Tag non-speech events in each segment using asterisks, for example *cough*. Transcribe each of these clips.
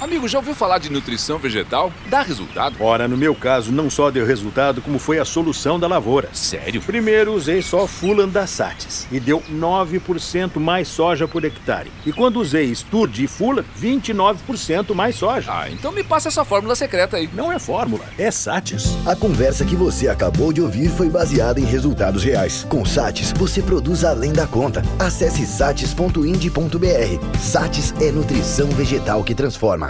Amigo, já ouviu falar de nutrição vegetal? Dá resultado? Ora, no meu caso, não só deu resultado, como foi a solução da lavoura. Sério? Primeiro usei só Fulan da Satis e deu 9% mais soja por hectare. E quando usei Sturge e Fulan, 29% mais soja. Ah, então me passa essa fórmula secreta aí. Não é fórmula, é Satis. A conversa que você acabou de ouvir foi baseada em resultados reais. Com Satis, você produz além da conta. Acesse satis.ind.br. Satis é nutrição vegetal que transforma.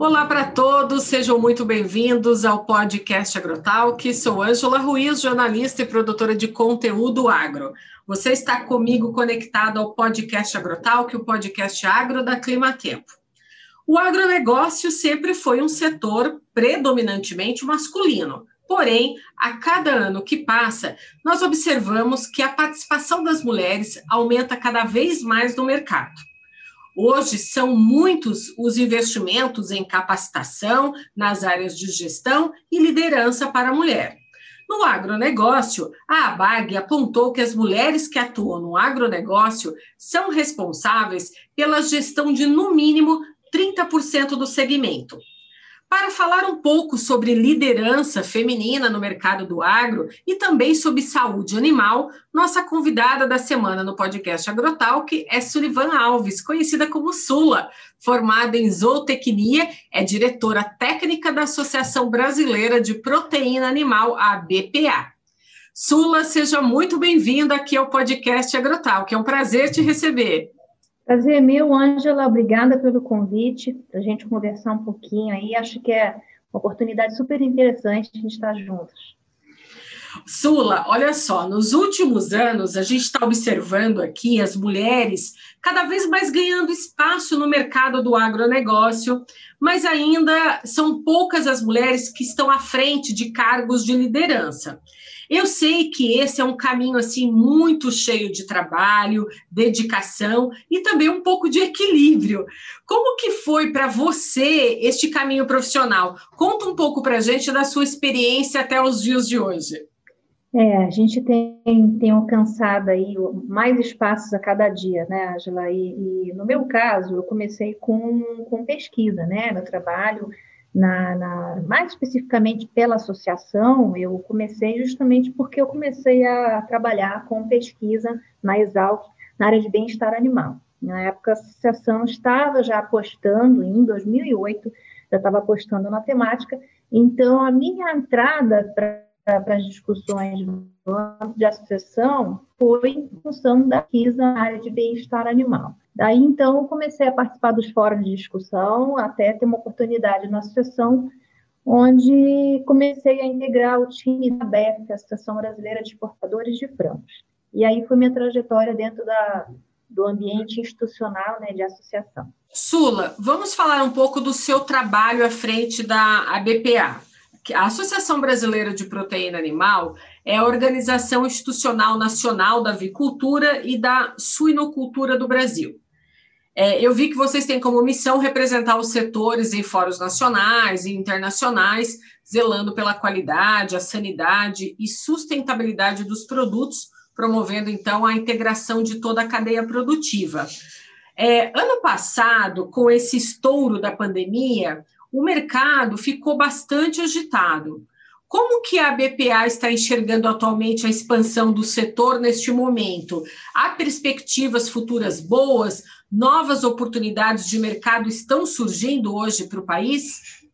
Olá para todos, sejam muito bem-vindos ao podcast Agrotalk. Sou Ângela Ruiz, jornalista e produtora de conteúdo agro. Você está comigo conectado ao podcast Agrotalk, o podcast agro da Climatempo. O agronegócio sempre foi um setor predominantemente masculino. Porém, a cada ano que passa, nós observamos que a participação das mulheres aumenta cada vez mais no mercado. Hoje são muitos os investimentos em capacitação nas áreas de gestão e liderança para a mulher. No agronegócio, a ABAG apontou que as mulheres que atuam no agronegócio são responsáveis pela gestão de, no mínimo, 30% do segmento. Para falar um pouco sobre liderança feminina no mercado do agro e também sobre saúde animal, nossa convidada da semana no podcast Agrotalk é Sullivan Alves, conhecida como Sula, formada em zootecnia, é diretora técnica da Associação Brasileira de Proteína Animal, a BPA. Sula, seja muito bem-vinda aqui ao podcast Agrotalk, é um prazer te receber. Prazer é meu, Ângela. Obrigada pelo convite, para a gente conversar um pouquinho aí. Acho que é uma oportunidade super interessante a gente estar juntos. Sula, olha só, nos últimos anos a gente está observando aqui as mulheres cada vez mais ganhando espaço no mercado do agronegócio, mas ainda são poucas as mulheres que estão à frente de cargos de liderança. Eu sei que esse é um caminho assim muito cheio de trabalho, dedicação e também um pouco de equilíbrio. Como que foi para você este caminho profissional? Conta um pouco para a gente da sua experiência até os dias de hoje. É, a gente tem, tem alcançado aí mais espaços a cada dia, né, Angela? E, e no meu caso, eu comecei com, com pesquisa, né? Meu trabalho na, na, mais especificamente pela associação, eu comecei justamente porque eu comecei a trabalhar com pesquisa na Exalc, na área de bem-estar animal. Na época, a associação estava já apostando, em 2008, já estava apostando na temática, então a minha entrada para as discussões de associação foi em função da pesquisa na área de bem-estar animal. Daí, então, comecei a participar dos fóruns de discussão, até ter uma oportunidade na associação, onde comecei a integrar o time da BEF, a Associação Brasileira de Exportadores de Frangos. E aí foi minha trajetória dentro da, do ambiente institucional né, de associação. Sula, vamos falar um pouco do seu trabalho à frente da ABPA. A Associação Brasileira de Proteína Animal é a organização institucional nacional da avicultura e da suinocultura do Brasil. É, eu vi que vocês têm como missão representar os setores em fóruns nacionais e internacionais, zelando pela qualidade, a sanidade e sustentabilidade dos produtos, promovendo então a integração de toda a cadeia produtiva. É, ano passado, com esse estouro da pandemia, o mercado ficou bastante agitado. Como que a BPA está enxergando atualmente a expansão do setor neste momento? Há perspectivas futuras boas? Novas oportunidades de mercado estão surgindo hoje para o país?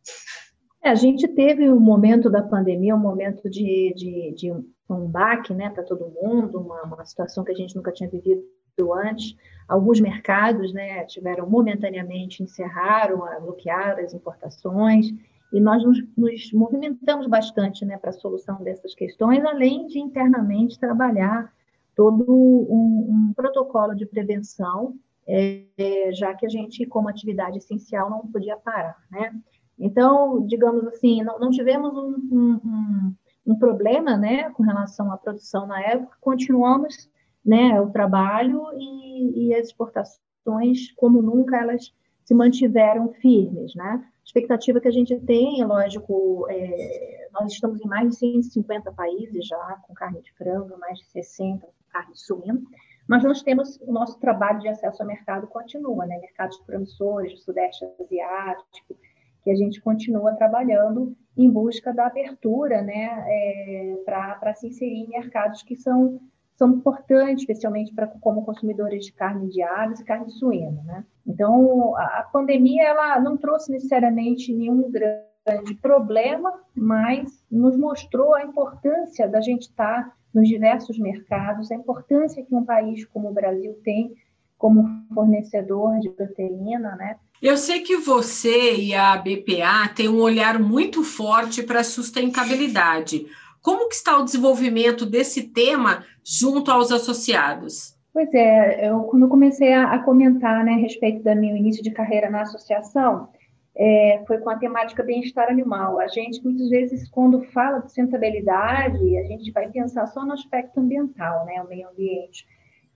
É, a gente teve um momento da pandemia, um momento de, de, de um baque né, para todo mundo, uma, uma situação que a gente nunca tinha vivido antes. Alguns mercados né, tiveram momentaneamente, encerraram, bloquearam as importações e nós nos, nos movimentamos bastante né, para a solução dessas questões, além de internamente trabalhar todo um, um protocolo de prevenção, é, já que a gente, como atividade essencial, não podia parar. Né? Então, digamos assim, não, não tivemos um, um, um, problema né, com relação à produção na época, continuamos né, o trabalho e, e as exportações, como nunca, elas se mantiveram firmes. Né? expectativa que a gente tem, é lógico, é, nós estamos em mais de 150 países já com carne de frango, mais de 60 com carne de suíno, Mas nós temos o nosso trabalho de acesso ao mercado continua, né? Mercados promissores Sudeste Asiático, que a gente continua trabalhando em busca da abertura, né? É, para se inserir em mercados que são são importantes, especialmente para como consumidores de carne de aves e carne suína, né? Então, a, pandemia ela não trouxe necessariamente nenhum grande problema, mas nos mostrou a importância da gente estar nos diversos mercados, a importância que um país como o Brasil tem como fornecedor de proteína, né? Eu sei que você e a BPA têm um olhar muito forte para a sustentabilidade. Como que está o desenvolvimento desse tema junto aos associados? Pois é, eu quando comecei a, a comentar né, a respeito do meu início de carreira na associação, é, foi com a temática bem-estar animal. A gente, muitas vezes, quando fala de sustentabilidade, a gente vai pensar só no aspecto ambiental, né, o meio ambiente,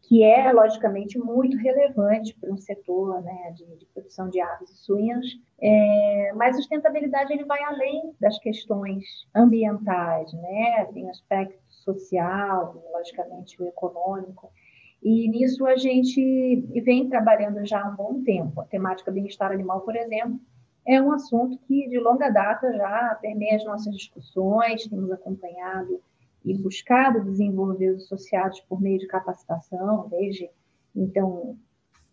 que é, logicamente, muito relevante para um setor né, de, de, produção de aves e suínos, é, mas sustentabilidade ele vai além das questões ambientais, né, tem aspecto social, logicamente, o econômico, e nisso a gente vem trabalhando já há um bom tempo. A temática bem-estar animal, por exemplo, é um assunto que de longa data já permeia as nossas discussões, temos acompanhado e buscado desenvolver os associados por meio de capacitação, desde então,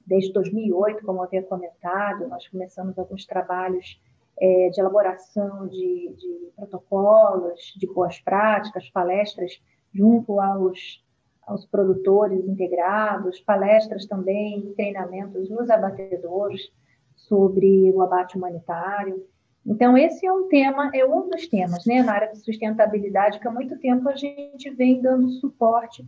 desde 2008, como eu havia comentado, nós começamos alguns trabalhos é, de elaboração de, de, protocolos, de boas práticas, palestras junto aos, aos produtores integrados, palestras também, treinamentos nos abatedores, sobre o abate humanitário. Então, esse é um tema, é um dos temas, né, na área de sustentabilidade, que há muito tempo a gente vem dando suporte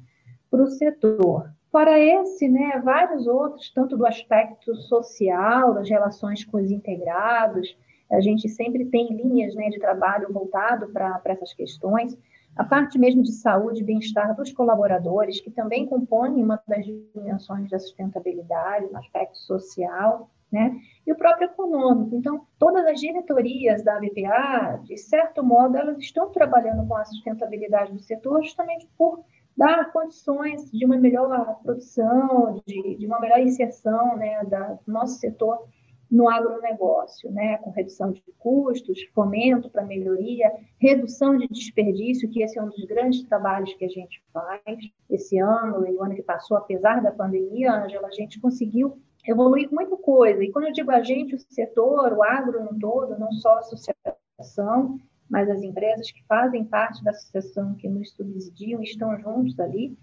para o setor. Fora esse, né, vários outros, tanto do aspecto social, das relações com os integrados, a gente sempre tem linhas né, de trabalho voltado para essas questões, a parte mesmo de saúde e bem-estar dos colaboradores, que também compõem uma das dimensões da sustentabilidade, no aspecto social, né? E o próprio econômico. Então, todas as diretorias da BPA, de certo modo, elas estão trabalhando com a sustentabilidade do setor justamente por dar condições de uma melhor produção, de, de uma melhor inserção né, da, do nosso setor no agronegócio, né, com redução de custos, fomento para melhoria, redução de desperdício, que esse é um dos grandes trabalhos que a gente faz esse ano e o ano que passou, apesar da pandemia, Angela, a gente conseguiu evoluir muita coisa. E quando eu digo a gente, o setor, o agro no todo, não só a associação, mas as empresas que fazem parte da associação, que nos subsidiam, estão juntos ali,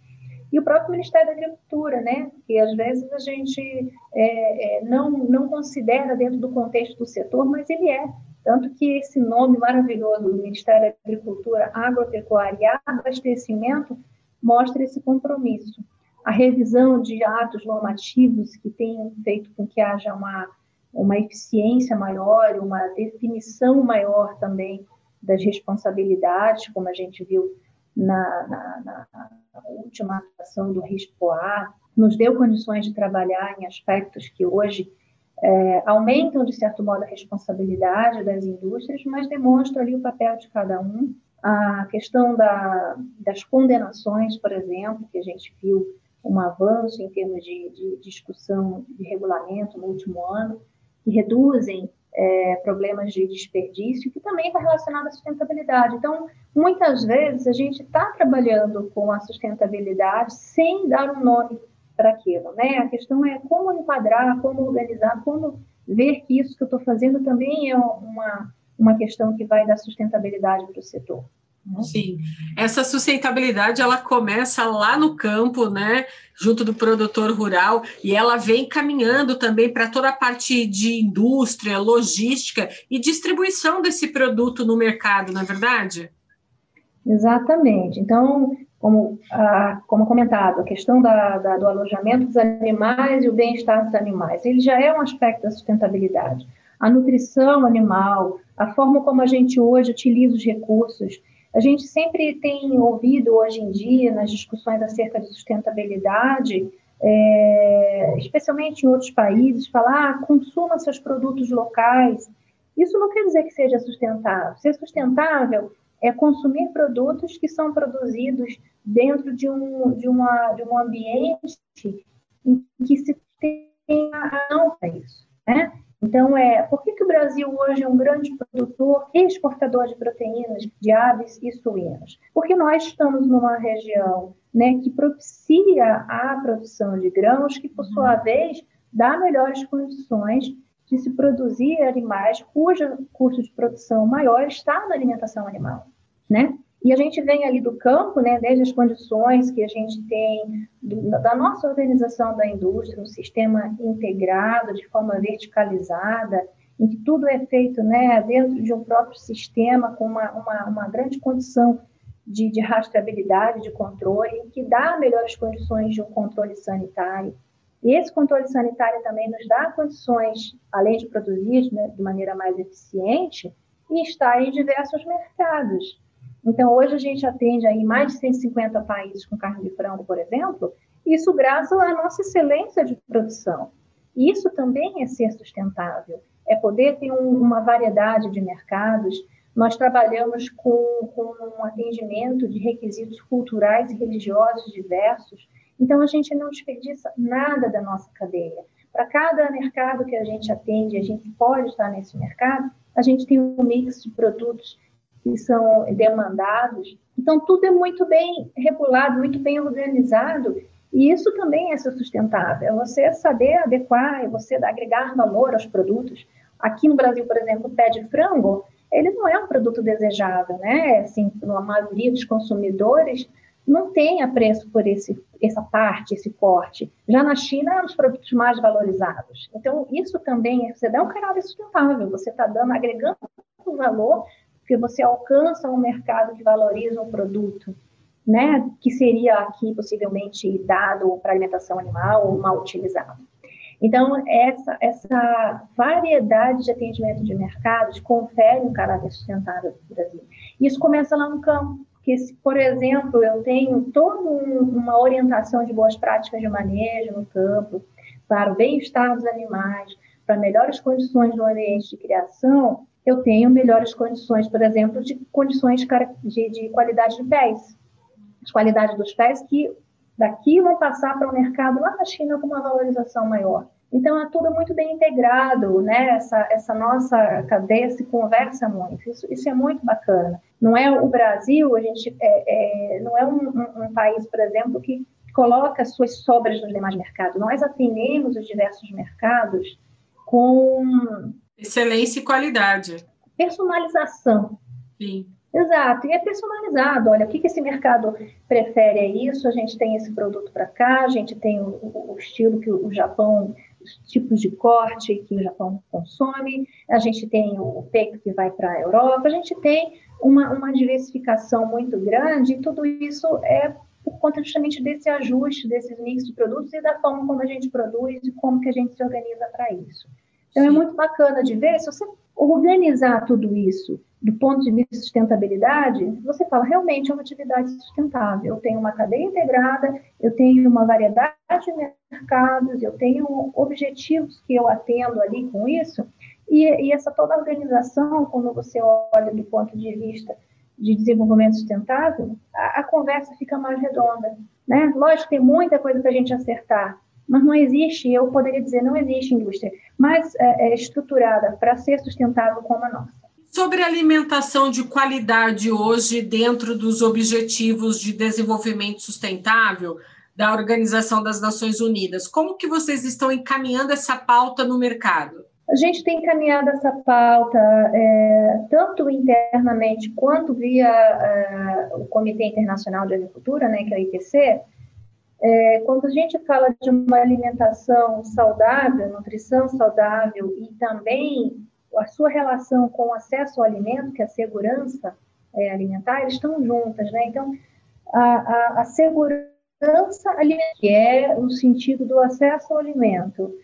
e o próprio Ministério da Agricultura, né, que às vezes a gente é, é, não, não considera dentro do contexto do setor, mas ele é. Tanto que esse nome maravilhoso do Ministério da Agricultura, Agropecuária e Abastecimento mostra esse compromisso a revisão de atos normativos que tenham feito com que haja uma, uma eficiência maior, uma definição maior também das responsabilidades, como a gente viu na, na, na última ação do RISPOA, nos deu condições de trabalhar em aspectos que hoje é, aumentam, de certo modo, a responsabilidade das indústrias, mas demonstram ali o papel de cada um. A questão da, das condenações, por exemplo, que a gente viu um avanço em termos de, de discussão de regulamento no último ano, que reduzem é, problemas de desperdício, que também está relacionado à sustentabilidade. Então, muitas vezes a gente está trabalhando com a sustentabilidade sem dar um nome para aquilo, né? A questão é como enquadrar, como organizar, como ver que isso que eu estou fazendo também é uma, uma questão que vai dar sustentabilidade para o setor. Né? Sim, essa sustentabilidade ela começa lá no campo, né, junto do produtor rural, e ela vem caminhando também para toda a parte de indústria, logística e distribuição desse produto no mercado, não é verdade? Exatamente. Então, como, ah, como comentado, a questão da, da, do alojamento dos animais e o bem-estar dos animais, ele já é um aspecto da sustentabilidade. A nutrição animal, a forma como a gente hoje utiliza os recursos, a gente sempre tem ouvido hoje em dia, nas discussões acerca de sustentabilidade, é, especialmente em outros países, falar, ah, consuma seus produtos locais. Isso não quer dizer que seja sustentável. Ser sustentável é consumir produtos que são produzidos dentro de um, de uma, de um ambiente em que se tem a não para isso. Né? Então, é, por que, que o Brasil hoje é um grande produtor e exportador de proteínas de aves e suínos? Porque nós estamos numa região né, que propicia a produção de grãos, que, por sua vez, dá melhores condições de se produzir animais cujo custo de produção maior está na alimentação animal, né? E a gente vem ali do campo, né, desde as condições que a gente tem do, da nossa organização da indústria, um sistema integrado, de forma verticalizada, em que tudo é feito né, dentro de um próprio sistema, com uma, uma, uma grande condição de, de, rastreabilidade, de controle, que dá melhores condições de um controle sanitário. E esse controle sanitário também nos dá condições, além de produzir né, de maneira mais eficiente, e estar em diversos mercados. Então, hoje a gente atende aí mais de 150 países com carne de frango, por exemplo, isso graças à nossa excelência de produção. Isso também é ser sustentável, é poder ter um, uma variedade de mercados. Nós trabalhamos com, com um atendimento de requisitos culturais e religiosos diversos, então a gente não desperdiça nada da nossa cadeia. Para cada mercado que a gente atende, a gente pode estar nesse mercado, a gente tem um mix de produtos que são demandados. Então, tudo é muito bem regulado, muito bem organizado, e isso também é ser sustentável. É você saber adequar, é você agregar valor aos produtos. Aqui no Brasil, por exemplo, o pé de frango, ele não é um produto desejável, né? Assim, a maioria dos consumidores não tem apreço por esse, essa parte, esse corte. Já na China, é um dos produtos mais valorizados. Então, isso também, é, você dá um caráter sustentável, você está dando, agregando valor porque você alcança um mercado que valoriza um produto, né, que seria aqui possivelmente dado para alimentação animal ou mal utilizado. Então, essa, essa variedade de atendimento de mercados confere um caráter sustentável para o Brasil. Isso começa lá no campo, que se, por exemplo, eu tenho toda um, uma orientação de boas práticas de manejo no campo, para o bem-estar dos animais, para melhores condições no ambiente de criação, eu tenho melhores condições, por exemplo, de condições de, de qualidade de pés. As qualidades dos pés que daqui vão passar para o mercado lá na China com uma valorização maior. Então, é tudo muito bem integrado, né? Essa, essa nossa cadeia se conversa muito. Isso, isso é muito bacana. Não é o Brasil, a gente é, é, não é um, um, um país, por exemplo, que coloca suas sobras nos demais mercados. Nós atendemos os diversos mercados com Excelência e qualidade. Personalização. Sim. Exato, e é personalizado. Olha, o que, que esse mercado prefere é isso, a gente tem esse produto para cá, a gente tem o, o, estilo que o Japão, os tipos de corte que o Japão consome, a gente tem o peito que vai para a Europa, a gente tem uma, uma diversificação muito grande, e tudo isso é por conta justamente desse ajuste, desses mix de produtos e da forma como a gente produz e como que a gente se organiza para isso. Então, é muito bacana de ver, se você organizar tudo isso do ponto de vista de sustentabilidade, você fala, realmente é uma atividade sustentável. Eu tenho uma cadeia integrada, eu tenho uma variedade de mercados, eu tenho objetivos que eu atendo ali com isso, e, e essa toda organização, quando você olha do ponto de vista de desenvolvimento sustentável, a, a conversa fica mais redonda. Né? Lógico, tem muita coisa para a gente acertar, mas não existe, eu poderia dizer, não existe indústria mais é, é, estruturada para ser sustentável como a nossa. Sobre alimentação de qualidade hoje dentro dos objetivos de desenvolvimento sustentável da Organização das Nações Unidas, como que vocês estão encaminhando essa pauta no mercado? A gente tem encaminhado essa pauta é, tanto internamente quanto via é, o Comitê Internacional de Agricultura, né, que é o IPC, é, quando a gente fala de uma alimentação saudável, nutrição saudável e também a sua relação com o acesso ao alimento, que é a segurança é, alimentar, eles estão juntas, né? Então, a, a, a segurança alimentar, que é no sentido do acesso ao alimento,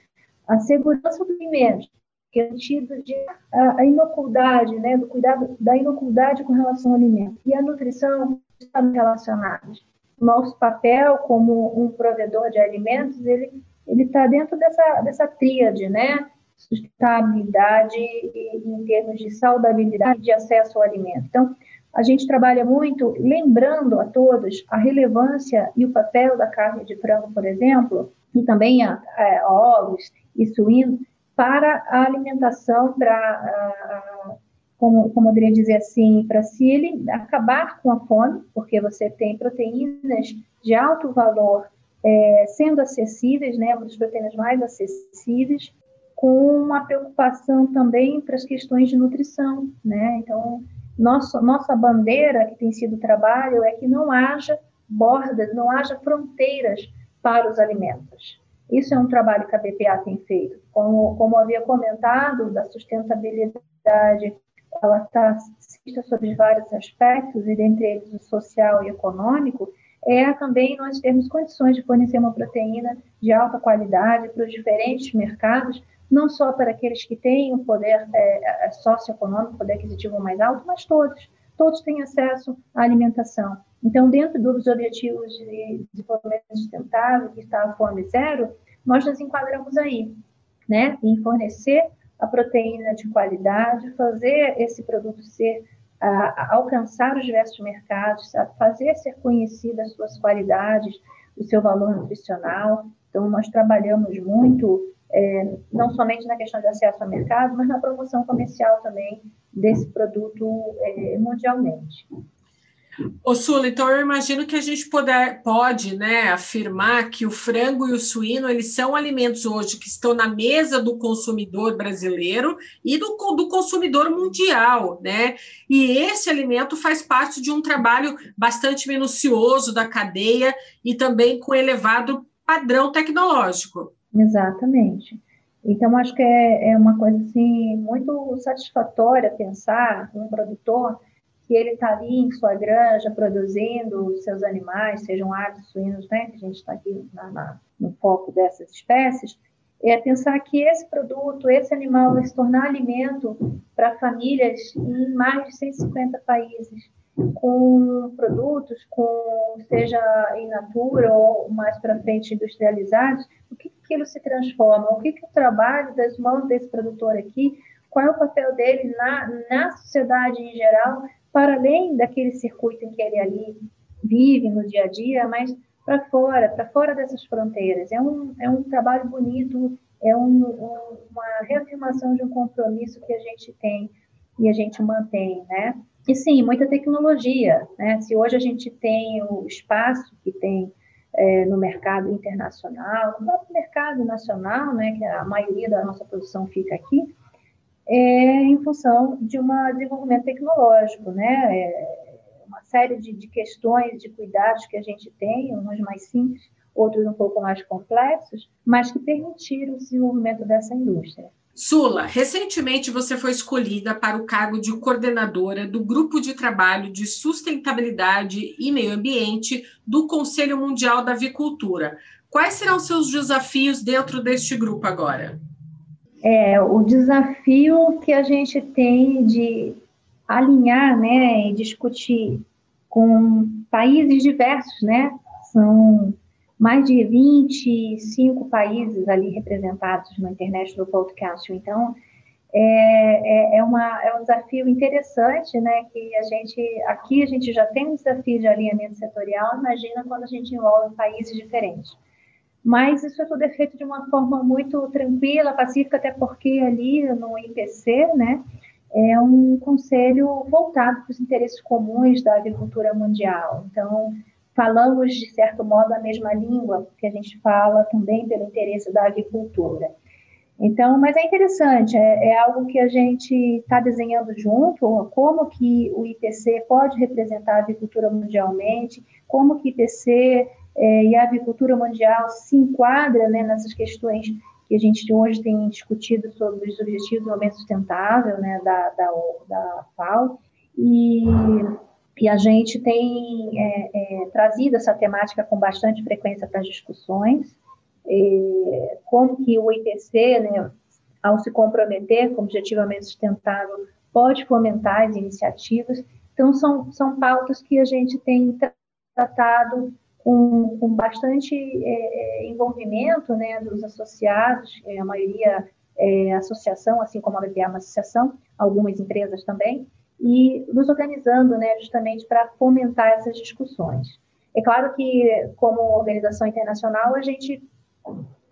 a segurança do alimento, que é no sentido de a, a inocuidade, né? Do cuidado da inocuidade com relação ao alimento, e a nutrição estão relacionados nosso papel como um provedor de alimentos, ele ele está dentro dessa, dessa tríade, né? Sustentabilidade em termos de saudabilidade de acesso ao alimento. Então, a gente trabalha muito lembrando a todos a relevância e o papel da carne de frango, por exemplo, e também a, a ovos e suínos para a alimentação, para, como, como eu poderia dizer assim, para ele acabar com a fome, porque você tem proteínas de alto valor é, sendo acessíveis, né, uma das proteínas mais acessíveis, com uma preocupação também para as questões de nutrição, né? Então, nossa, nossa bandeira que tem sido o trabalho é que não haja bordas, não haja fronteiras para os alimentos. Isso é um trabalho que a BPA tem feito. Como, como havia comentado, da sustentabilidade, ela está sobre vários aspectos, e dentre eles o social e econômico, é também nós termos condições de fornecer uma proteína de alta qualidade para os diferentes mercados, não só para aqueles que têm um poder é, é, socioeconômico, poder aquisitivo mais alto, mas todos. Todos têm acesso à alimentação. Então, dentro dos objetivos de desenvolvimento sustentável, que está a fome zero, nós nos enquadramos aí, né? Em fornecer a proteína de qualidade, fazer esse produto ser alcançar os diversos mercados, fazer ser conhecidas as suas qualidades, o seu valor nutricional. Então, nós trabalhamos muito é, não somente na questão de acesso ao mercado, mas na promoção comercial também desse produto é, mundialmente. Ô Sula, então eu imagino que a gente poder, pode né, afirmar que o frango e o suíno eles são alimentos hoje que estão na mesa do consumidor brasileiro e do, do consumidor mundial, né? E esse alimento faz parte de um trabalho bastante minucioso da cadeia e também com elevado padrão tecnológico. Exatamente. Então, acho que é, é uma coisa assim, muito satisfatória pensar um produtor que ele está ali em sua granja produzindo seus animais, sejam aves, suínos, né, que a gente está aqui na, na, no foco dessas espécies, é pensar que esse produto, esse animal vai se tornar alimento para famílias em mais de 150 países, com produtos, com seja in natura ou mais para frente industrializados, o que aquilo se transforma, o que, que o trabalho das mãos desse produtor aqui, qual é o papel dele na, na sociedade em geral, para além daquele circuito em que ele ali vive no dia a dia, mas para fora, para fora dessas fronteiras. É um, é um trabalho bonito, é um, um, uma reafirmação de um compromisso que a gente tem e a gente mantém, né? E sim, muita tecnologia, né? Se hoje a gente tem o espaço que tem é, no mercado internacional, no próprio mercado nacional, né, que a maioria da nossa produção fica aqui, é em função de um desenvolvimento tecnológico, né, é uma série de, de questões, de cuidados que a gente tem, uns mais simples, outros um pouco mais complexos, mas que permitiram o desenvolvimento dessa indústria. Sula, recentemente você foi escolhida para o cargo de coordenadora do Grupo de Trabalho de Sustentabilidade e Meio Ambiente do Conselho Mundial da Avicultura. Quais serão seus desafios dentro deste grupo agora? É, o desafio que a gente tem de alinhar né, e discutir com países diversos, né? São mais de 25 países ali representados no International Podcast. Então, é, é, é, uma, é um desafio interessante, né? Que a gente, aqui a gente já tem um desafio de alinhamento setorial, imagina quando a gente envolve países diferentes. Mas isso é tudo é feito de uma forma muito tranquila, pacífica, até porque ali no IPC, né? É um conselho voltado para os interesses comuns da agricultura mundial. Então, falamos, de certo modo, a mesma língua que a gente fala também pelo interesse da agricultura. Então, mas é interessante, é, é algo que a gente está desenhando junto, como que o IPC pode representar a agricultura mundialmente, como que o IPC é, e a agricultura mundial se enquadra né, nessas questões que a gente hoje tem discutido sobre os objetivos do desenvolvimento sustentável né, da, da, da FAO, e e a gente tem é, é, trazido essa temática com bastante frequência para as discussões, como que o IPC, né, ao se comprometer com objetivamente sustentável, pode fomentar as iniciativas. Então, são, são pautas que a gente tem tratado com, com bastante é, é, envolvimento né, dos associados, é, a maioria é associação, assim como a BPA é uma associação, algumas empresas também, e nos organizando né, justamente para fomentar essas discussões. É claro que, como organização internacional, a gente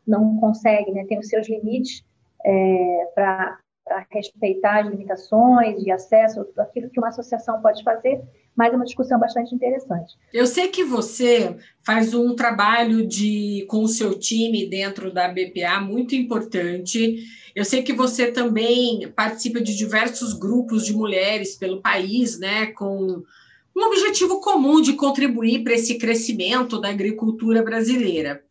não consegue, né, tem os seus limites é, para respeitar as limitações de acesso, aquilo que uma associação pode fazer, mas é uma discussão bastante interessante. Eu sei que você faz um trabalho de com o seu time dentro da BPA muito importante. Eu sei que você também participa de diversos grupos de mulheres pelo país, né, com um objetivo comum de contribuir para esse crescimento da agricultura brasileira.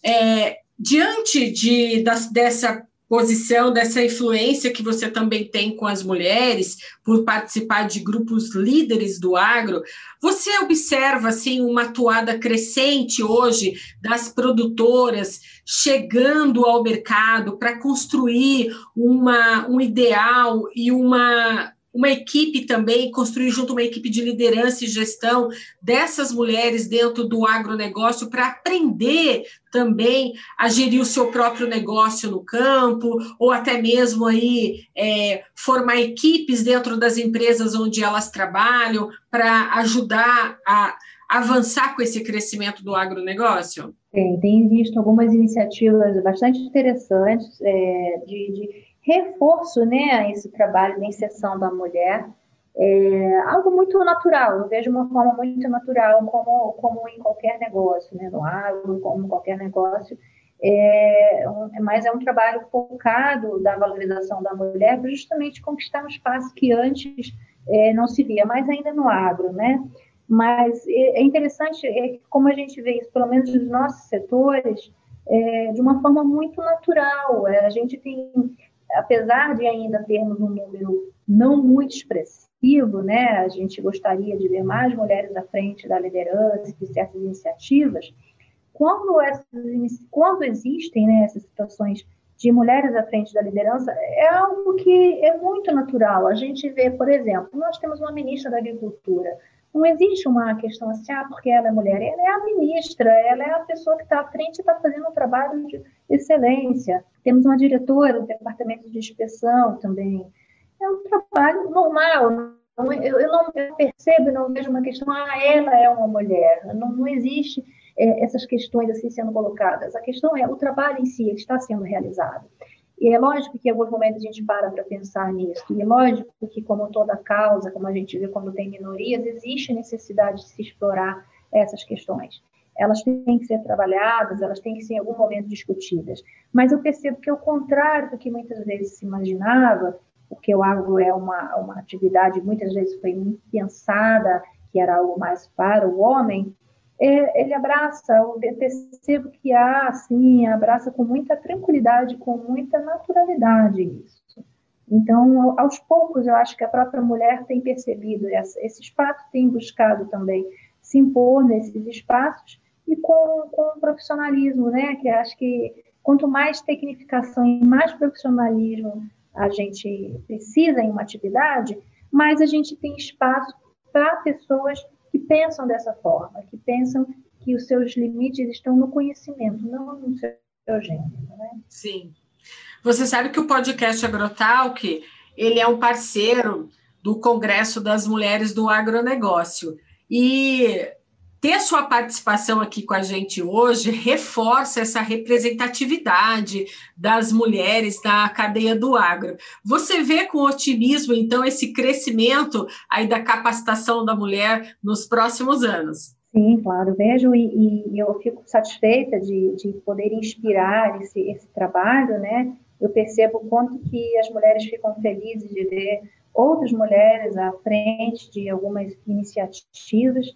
É, diante de, das, dessa posição, dessa influência que você também tem com as mulheres, por participar de grupos líderes do agro, você observa assim uma atuada crescente hoje das produtoras chegando ao mercado para construir uma, um ideal e uma uma equipe também, construir junto uma equipe de liderança e gestão dessas mulheres dentro do agronegócio para aprender também a gerir o seu próprio negócio no campo, ou até mesmo aí é, formar equipes dentro das empresas onde elas trabalham para ajudar a avançar com esse crescimento do agronegócio? Tem, tem visto algumas iniciativas bastante interessantes é, de, de reforço né, a esse trabalho da inserção da mulher. É algo muito natural, eu vejo uma forma muito natural, como, como em qualquer negócio, né, no agro, como em qualquer negócio, é, mas é um trabalho focado da valorização da mulher para justamente conquistar um espaço que antes é, não se via, mais ainda no agro, né? Mas é, é interessante é, como a gente vê isso, pelo menos nos nossos setores, é, de uma forma muito natural. É, a gente tem apesar de ainda termos um número não muito expressivo, né, a gente gostaria de ver mais mulheres à frente da liderança de certas iniciativas, quando, essas, quando existem né, essas situações de mulheres à frente da liderança, é algo que é muito natural. A gente vê, por exemplo, nós temos uma ministra da Agricultura, não existe uma questão assim, ah, porque ela é mulher. Ela é a ministra, ela é a pessoa que está à frente e está fazendo um trabalho de excelência. Temos uma diretora do departamento de inspeção também. É um trabalho normal. Eu, eu não percebo, não vejo uma questão, ah, ela é uma mulher. Não, não existe é, essas questões assim sendo colocadas. A questão é o trabalho em si, ele está sendo realizado. E é lógico que em alguns momentos a gente para para pensar nisso. E é lógico que, como toda causa, como a gente vê quando tem minorias, existe necessidade de se explorar essas questões. Elas têm que ser trabalhadas, elas têm que ser em algum momento discutidas. Mas eu percebo que, ao contrário do que muitas vezes se imaginava, porque o agro é uma, uma atividade, muitas vezes foi pensada que era algo mais para o homem, é, ele abraça, eu percebo que há, assim, abraça com muita tranquilidade, com muita naturalidade isso. Então, aos poucos, eu acho que a própria mulher tem percebido esse, espaço, tem buscado também se impor nesses espaços e com, com profissionalismo, né? Que acho que quanto mais tecnificação e mais profissionalismo a gente precisa em uma atividade, mais a gente tem espaço para pessoas pensam dessa forma, que pensam que os seus limites estão no conhecimento, não no seu gênero. Né? Sim. Você sabe que o podcast Agrotalk, ele é um parceiro do Congresso das Mulheres do Agronegócio. E ter sua participação aqui com a gente hoje reforça essa representatividade das mulheres na cadeia do agro. Você vê com otimismo, então, esse crescimento aí da capacitação da mulher nos próximos anos? Sim, claro, vejo e, e eu fico satisfeita de, de poder inspirar esse, esse trabalho, né? Eu percebo o quanto que as mulheres ficam felizes de ver outras mulheres à frente de algumas iniciativas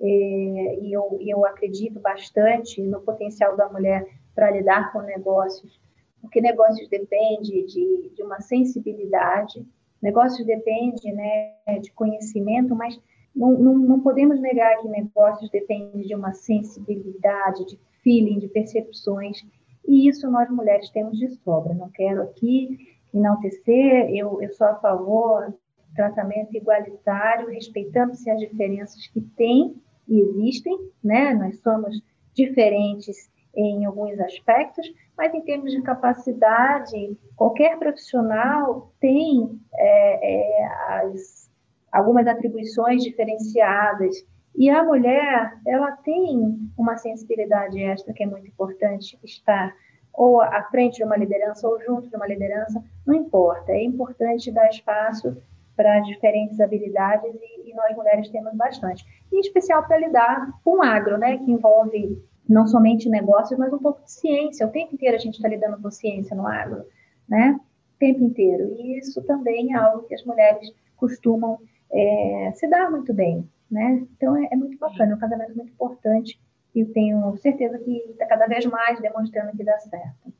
é, e eu, eu acredito bastante no potencial da mulher para lidar com negócios, porque negócios depende de, de uma sensibilidade, negócios depende né, de conhecimento, mas não, não, não podemos negar que negócios dependem de uma sensibilidade, de feeling, de percepções, e isso nós mulheres temos de sobra. Não quero aqui enaltecer, eu, eu sou a favor tratamento igualitário, respeitando-se as diferenças que tem existem, né? Nós somos diferentes em alguns aspectos, mas em termos de capacidade, qualquer profissional tem é, é, as, algumas atribuições diferenciadas. E a mulher, ela tem uma sensibilidade extra que é muito importante estar ou à frente de uma liderança ou junto de uma liderança, não importa. É importante dar espaço para diferentes habilidades e, e, nós mulheres temos bastante. Em especial para lidar com agro, né, que envolve não somente negócios, mas um pouco de ciência. O tempo inteiro a gente está lidando com ciência no agro, né? O tempo inteiro. E isso também é algo que as mulheres costumam é, se dar muito bem, né? Então é, é muito bacana, é um casamento muito importante e tenho certeza que está cada vez mais demonstrando que dá certo.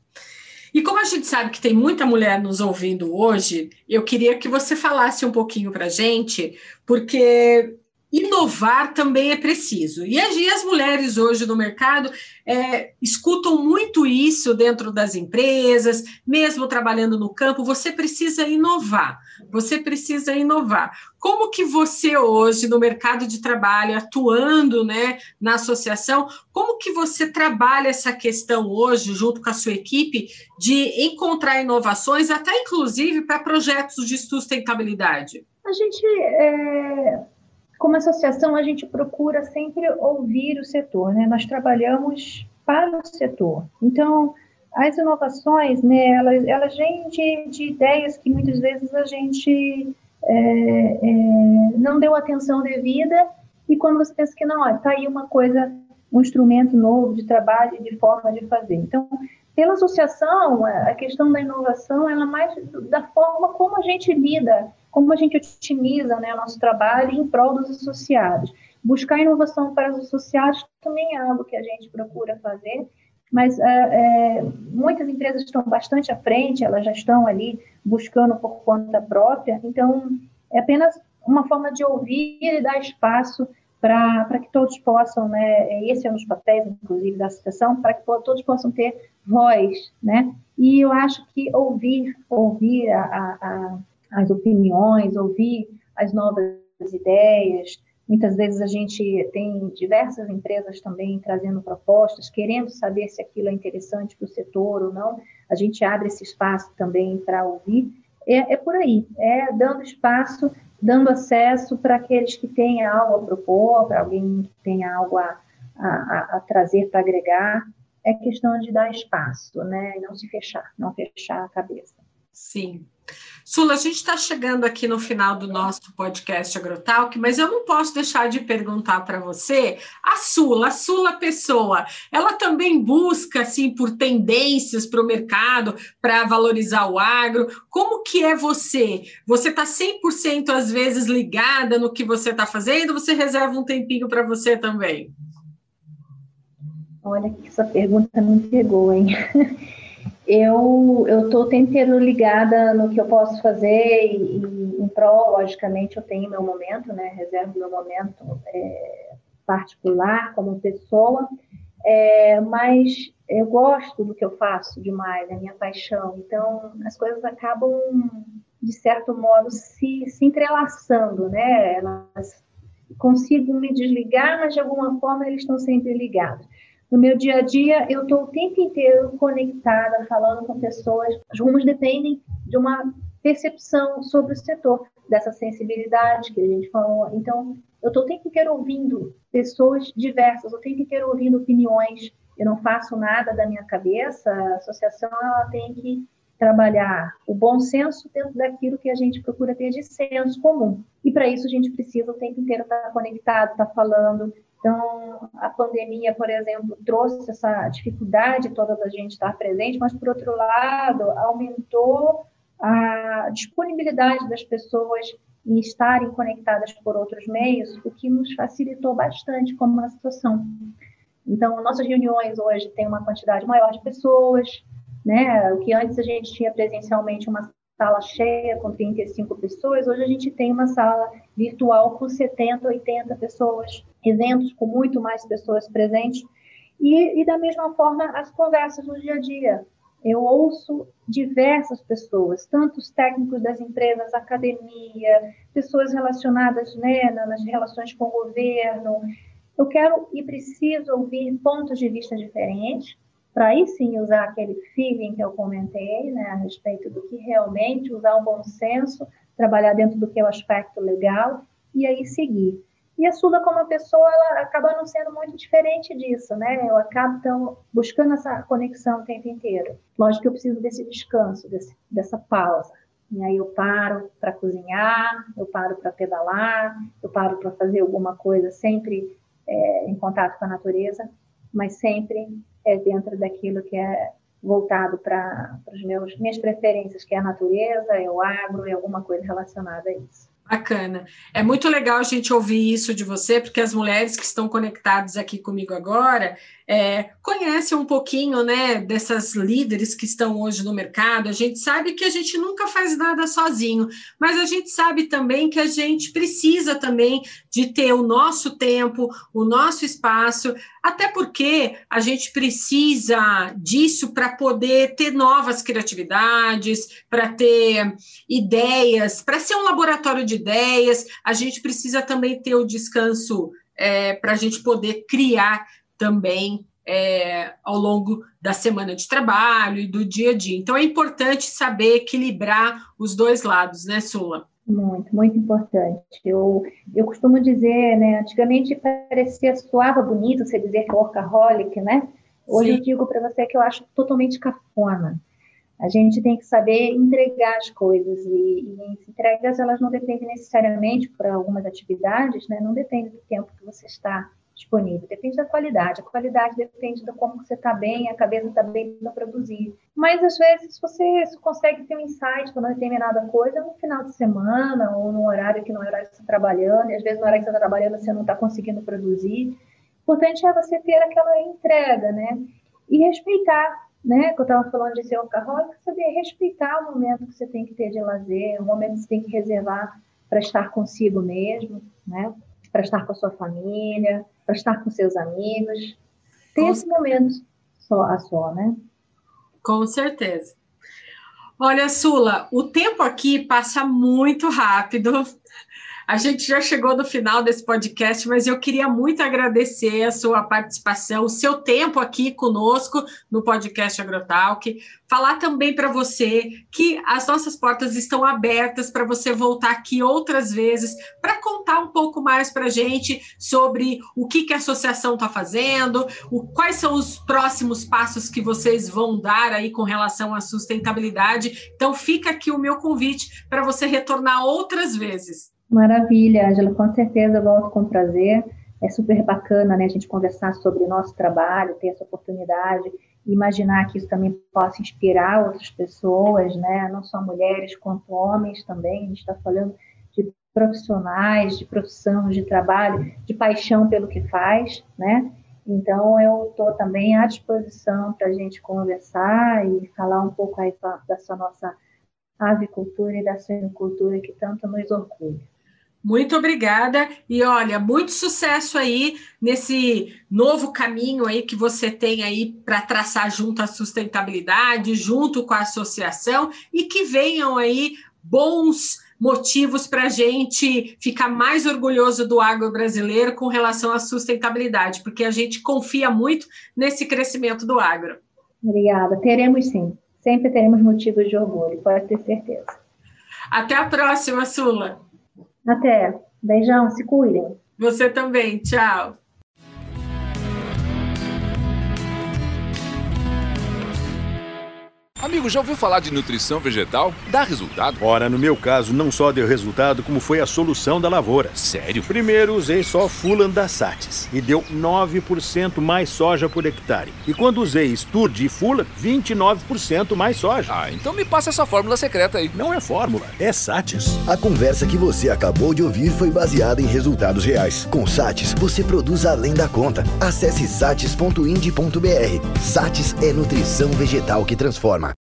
E como a gente sabe que tem muita mulher nos ouvindo hoje, eu queria que você falasse um pouquinho para a gente, porque inovar também é preciso. E as, mulheres hoje no mercado é, escutam muito isso dentro das empresas, mesmo trabalhando no campo, você precisa inovar, você precisa inovar. Como que você hoje no mercado de trabalho, atuando né, na associação, como que você trabalha essa questão hoje, junto com a sua equipe, de encontrar inovações, até inclusive para projetos de sustentabilidade? A gente é como associação, a gente procura sempre ouvir o setor, né? Nós trabalhamos para o setor. Então, as inovações, né, elas, elas vêm de, de ideias que muitas vezes a gente é, é, não deu atenção devida e quando você pensa que não, está aí uma coisa, um instrumento novo de trabalho, de forma de fazer. Então, pela associação, a questão da inovação, ela é mais da forma como a gente lida como a gente otimiza né, o nosso trabalho em prol dos associados. Buscar inovação para os associados também é algo que a gente procura fazer, mas é, é, muitas empresas estão bastante à frente, elas já estão ali buscando por conta própria, então é apenas uma forma de ouvir e dar espaço para que todos possam, né, esse é um dos papéis, inclusive, da associação, para que todos possam ter voz, né, e eu acho que ouvir, ouvir a, a, as opiniões, ouvir as novas ideias. Muitas vezes a gente tem diversas empresas também trazendo propostas, querendo saber se aquilo é interessante para o setor ou não. A gente abre esse espaço também para ouvir. É, é, por aí, é dando espaço, dando acesso para aqueles que têm algo a propor, para alguém que tenha algo a, a, a trazer para agregar. É questão de dar espaço, né? E não se fechar, não fechar a cabeça. Sim, Sula, a gente está chegando aqui no final do nosso podcast Agrotalk, mas eu não posso deixar de perguntar para você, a Sula, a Sula pessoa, ela também busca assim por tendências para o mercado, para valorizar o agro. Como que é você? Você está 100% às vezes ligada no que você está fazendo? Você reserva um tempinho para você também? Olha que essa pergunta me pegou, hein? *laughs* eu estou o tempo inteiro ligada no que eu posso fazer e, e, em prol, logicamente, eu tenho meu momento, né? Reservo meu momento é, particular como pessoa, é, mas eu gosto do que eu faço demais, é minha paixão. Então, as coisas acabam, de certo modo, se, se entrelaçando, né? Elas consigo me desligar, mas de alguma forma eles estão sempre ligados. No meu dia a dia, eu estou o tempo inteiro conectada, falando com pessoas. Os rumos dependem de uma percepção sobre o setor, dessa sensibilidade que a gente falou. Então, eu estou o tempo inteiro ouvindo pessoas diversas, o tempo inteiro ouvindo opiniões. Eu não faço nada da minha cabeça. A associação ela tem que trabalhar o bom senso dentro daquilo que a gente procura ter de senso comum. E para isso a gente precisa o tempo inteiro estar conectado, estar falando, então, a pandemia, por exemplo, trouxe essa dificuldade toda da gente estar presente, mas, por outro lado, aumentou a disponibilidade das pessoas em estarem conectadas por outros meios, o que nos facilitou bastante como uma situação. Então, nossas reuniões hoje têm uma quantidade maior de pessoas, né? O que antes a gente tinha presencialmente uma sala cheia com 35 pessoas, hoje a gente tem uma sala virtual com 70, 80 pessoas, eventos com muito mais pessoas presentes, e, e da mesma forma as conversas no dia a dia. Eu ouço diversas pessoas, tanto os técnicos das empresas, academia, pessoas relacionadas né, nas relações com o governo. Eu quero e preciso ouvir pontos de vista diferentes, para aí sim usar aquele feeling que eu comentei, né, a respeito do que realmente usar o bom senso, trabalhar dentro do que é o aspecto legal e aí seguir. E a Sula, como pessoa, ela acaba não sendo muito diferente disso, né? Eu acabo, então, buscando essa conexão o tempo inteiro. Lógico que eu preciso desse descanso, desse, dessa pausa. E aí eu paro para cozinhar, eu paro para pedalar, eu paro para fazer alguma coisa, sempre é, em contato com a natureza, mas sempre é dentro daquilo que é voltado para as minhas preferências, que é a natureza, é o agro, é alguma coisa relacionada a isso. Bacana. É muito legal a gente ouvir isso de você, porque as mulheres que estão conectadas aqui comigo agora é, conhecem um pouquinho né, dessas líderes que estão hoje no mercado. A gente sabe que a gente nunca faz nada sozinho, mas a gente sabe também que a gente precisa também de ter o nosso tempo, o nosso espaço, até porque a gente precisa disso para poder ter novas criatividades, para ter ideias, para ser um laboratório de ideias, a gente precisa também ter o descanso é, para a gente poder criar também é, ao longo da semana de trabalho e do dia a dia. Então é importante saber equilibrar os dois lados, né, Sula? Muito, muito importante. Eu, eu costumo dizer, né, antigamente parecia, soava bonito você dizer que é workaholic, né? Hoje Sim. eu digo para você que eu acho totalmente cafona. A gente tem que saber entregar as coisas e, e entregas elas não dependem necessariamente por algumas atividades, né? Não depende do tempo que você está disponível, depende da qualidade. A qualidade depende do como você está bem, a cabeça está bem para produzir. Mas às vezes você consegue ter um insight para uma determinada coisa no final de semana ou num horário que não é horário que você está trabalhando, e às vezes no horário que você está trabalhando você não está conseguindo produzir. O importante é você ter aquela entrega, né? E respeitar né, que eu estava falando de ser workaholic, saber respeitar o momento que você tem que ter de lazer, o momento que você tem que reservar para estar consigo mesmo, né, para estar com a sua família, para estar com seus amigos. Ter com esse momento só a só, né? Com certeza. Olha, Sula, o tempo aqui passa muito rápido. A gente já chegou no final desse podcast, mas eu queria muito agradecer a sua participação, o seu tempo aqui conosco no podcast Agrotalk. Falar também para você que as nossas portas estão abertas para você voltar aqui outras vezes para contar um pouco mais para a gente sobre o que, que a associação está fazendo, o, quais são os próximos passos que vocês vão dar aí com relação à sustentabilidade. Então, fica aqui o meu convite para você retornar outras vezes. Maravilha, Angela, com certeza eu volto com prazer. É super bacana né, a gente conversar sobre o nosso trabalho, ter essa oportunidade, imaginar que isso também possa inspirar outras pessoas, né, não só mulheres quanto homens também. A gente está falando de profissionais, de profissão, de trabalho, de paixão pelo que faz, né? Então, eu estou também à disposição para a gente conversar e falar um pouco aí dessa nossa avicultura e da suinocultura que tanto nos orgulha. Muito obrigada e olha, muito sucesso aí nesse novo caminho aí que você tem aí para traçar junto à sustentabilidade, junto com a associação e que venham aí bons motivos para a gente ficar mais orgulhoso do agro brasileiro com relação à sustentabilidade, porque a gente confia muito nesse crescimento do agro. Obrigada, teremos sim, sempre teremos motivos de orgulho, pode ter certeza. Até a próxima, Sula. Até. Beijão, se cuidem. Você também. Tchau. Amigo, já ouviu falar de nutrição vegetal? Dá resultado? Ora, no meu caso, não só deu resultado, como foi a solução da lavoura. Sério? Primeiro, usei só Fulan da Satis e deu 9% mais soja por hectare. E quando usei Sturge e Fulan, 29% mais soja. Ah, então me passa essa fórmula secreta aí. Não é fórmula, é Satis. A conversa que você acabou de ouvir foi baseada em resultados reais. Com Satis, você produz além da conta. Acesse satis.ind.br. Satis é nutrição vegetal que transforma.